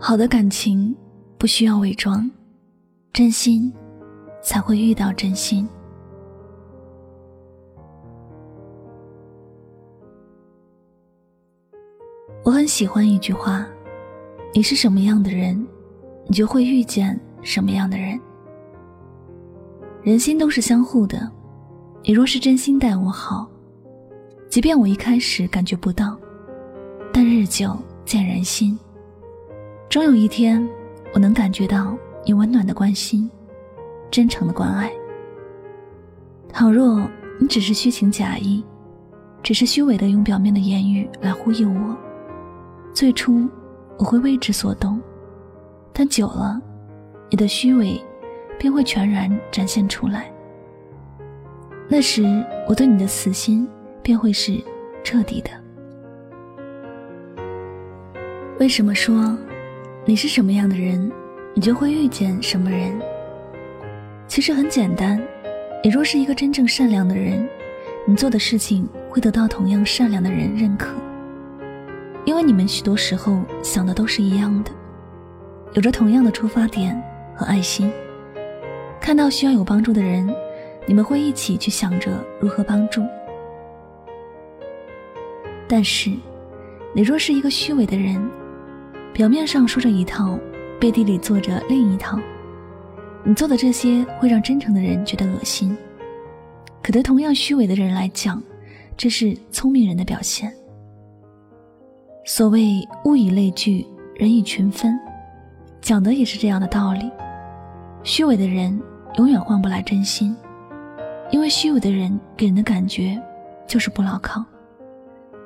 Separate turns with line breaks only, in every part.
好的感情不需要伪装，真心才会遇到真心。我很喜欢一句话：“你是什么样的人，你就会遇见什么样的人。”人心都是相互的，你若是真心待我好，即便我一开始感觉不到，但日久见人心。终有一天，我能感觉到你温暖的关心，真诚的关爱。倘若你只是虚情假意，只是虚伪的用表面的言语来忽悠我，最初我会为之所动，但久了，你的虚伪便会全然展现出来。那时，我对你的死心便会是彻底的。为什么说？你是什么样的人，你就会遇见什么人。其实很简单，你若是一个真正善良的人，你做的事情会得到同样善良的人认可。因为你们许多时候想的都是一样的，有着同样的出发点和爱心。看到需要有帮助的人，你们会一起去想着如何帮助。但是，你若是一个虚伪的人，表面上说着一套，背地里做着另一套。你做的这些会让真诚的人觉得恶心，可对同样虚伪的人来讲，这是聪明人的表现。所谓物以类聚，人以群分，讲的也是这样的道理。虚伪的人永远换不来真心，因为虚伪的人给人的感觉就是不牢靠，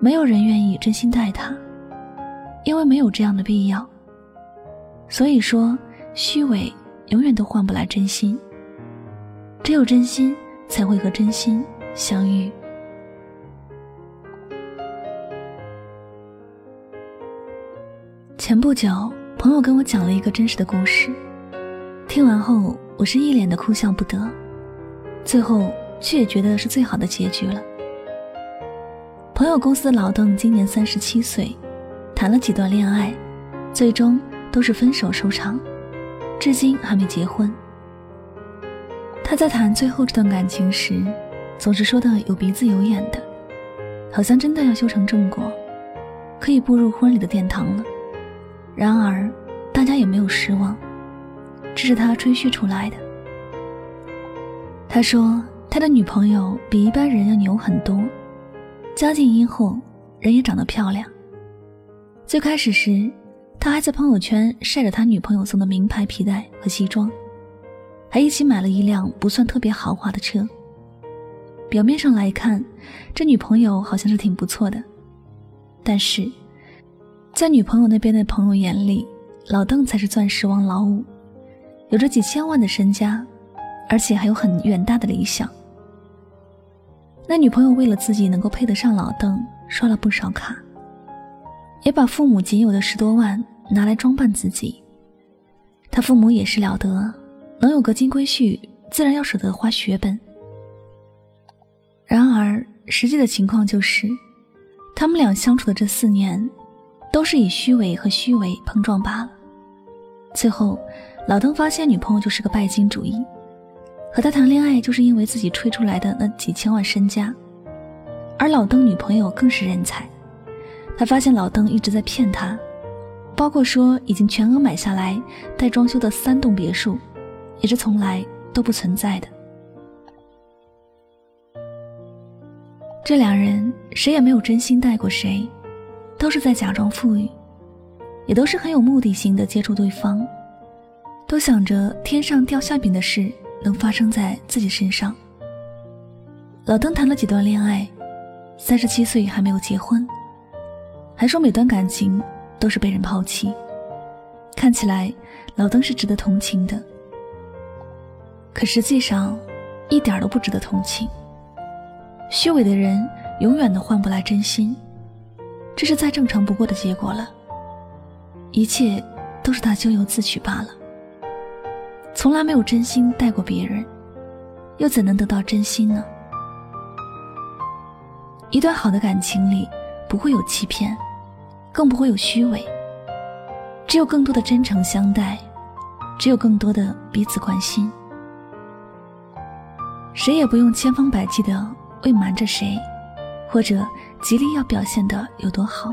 没有人愿意真心待他。因为没有这样的必要，所以说虚伪永远都换不来真心。只有真心才会和真心相遇。前不久，朋友跟我讲了一个真实的故事，听完后我是一脸的哭笑不得，最后却也觉得是最好的结局了。朋友公司的老邓今年三十七岁。谈了几段恋爱，最终都是分手收场，至今还没结婚。他在谈最后这段感情时，总是说的有鼻子有眼的，好像真的要修成正果，可以步入婚礼的殿堂了。然而，大家也没有失望，这是他吹嘘出来的。他说他的女朋友比一般人要牛很多，家境殷厚，人也长得漂亮。最开始时，他还在朋友圈晒着他女朋友送的名牌皮带和西装，还一起买了一辆不算特别豪华的车。表面上来看，这女朋友好像是挺不错的，但是，在女朋友那边的朋友眼里，老邓才是钻石王老五，有着几千万的身家，而且还有很远大的理想。那女朋友为了自己能够配得上老邓，刷了不少卡。也把父母仅有的十多万拿来装扮自己。他父母也是了得，能有个金龟婿，自然要舍得花血本。然而，实际的情况就是，他们俩相处的这四年，都是以虚伪和虚伪碰撞罢了。最后，老邓发现女朋友就是个拜金主义，和他谈恋爱就是因为自己吹出来的那几千万身家，而老邓女朋友更是人才。他发现老邓一直在骗他，包括说已经全额买下来带装修的三栋别墅，也是从来都不存在的。这两人谁也没有真心待过谁，都是在假装富裕，也都是很有目的性的接触对方，都想着天上掉馅饼的事能发生在自己身上。老邓谈了几段恋爱，三十七岁还没有结婚。还说每段感情都是被人抛弃，看起来老邓是值得同情的，可实际上一点都不值得同情。虚伪的人永远都换不来真心，这是再正常不过的结果了。一切都是他咎由自取罢了。从来没有真心待过别人，又怎能得到真心呢？一段好的感情里。不会有欺骗，更不会有虚伪。只有更多的真诚相待，只有更多的彼此关心。谁也不用千方百计的为瞒着谁，或者极力要表现的有多好。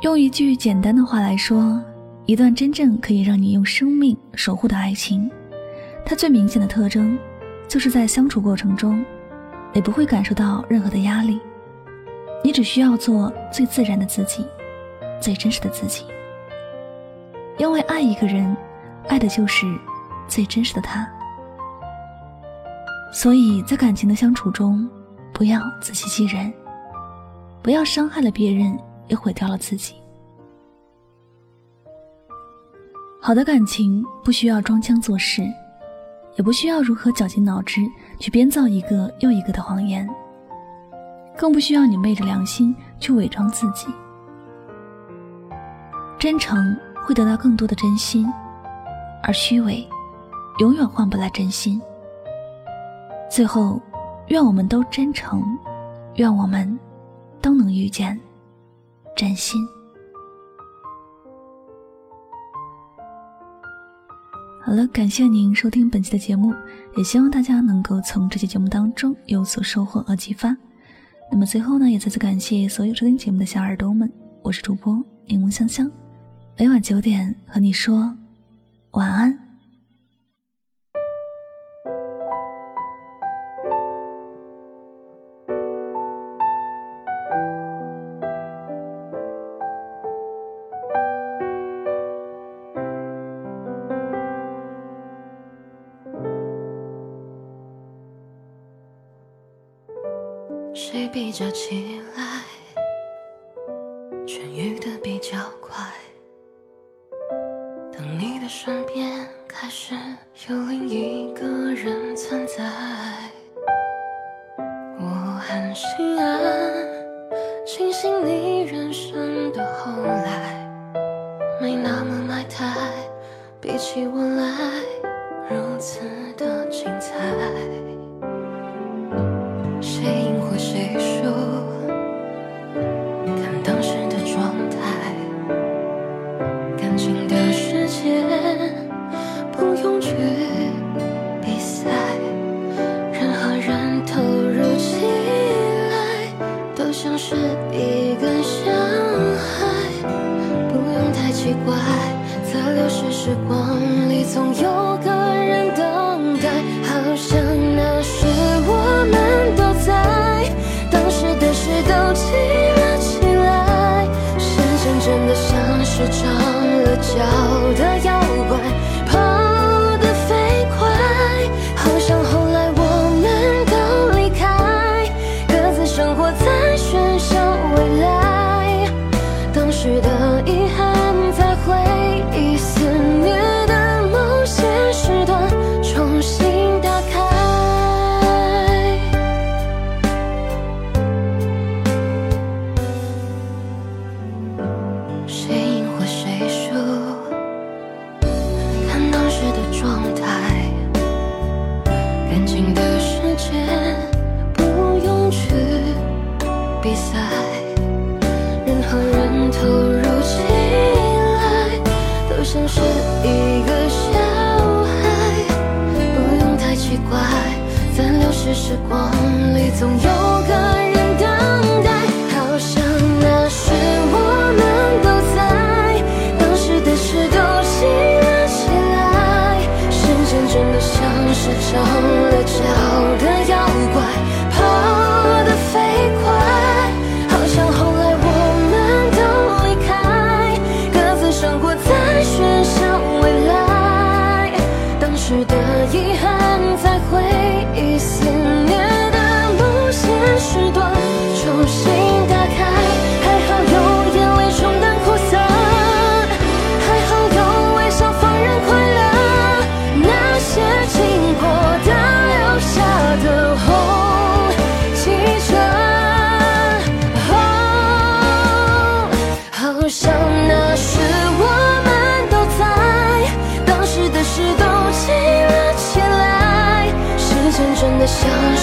用一句简单的话来说，一段真正可以让你用生命守护的爱情，它最明显的特征，就是在相处过程中，你不会感受到任何的压力，你只需要做最自然的自己，最真实的自己。因为爱一个人，爱的就是最真实的他。所以在感情的相处中，不要自欺欺人，不要伤害了别人，也毁掉了自己。好的感情不需要装腔作势，也不需要如何绞尽脑汁去编造一个又一个的谎言，更不需要你昧着良心去伪装自己。真诚会得到更多的真心，而虚伪永远换不来真心。最后，愿我们都真诚，愿我们都能遇见真心。好了，感谢您收听本期的节目，也希望大家能够从这期节目当中有所收获和启发。那么最后呢，也再次感谢所有收听节目的小耳朵们，我是主播柠檬香香，每晚九点和你说晚安。
比较起来痊愈的比较快？当你的身边开始有另一个人存在，我很心安，庆幸你人生的后来没那么埋汰，比起我来如此的精彩。安静的时间不用去比赛任何人投入起来都像是一个小孩不用太奇怪在流逝时光里总有个生活在喧嚣像是长了脚。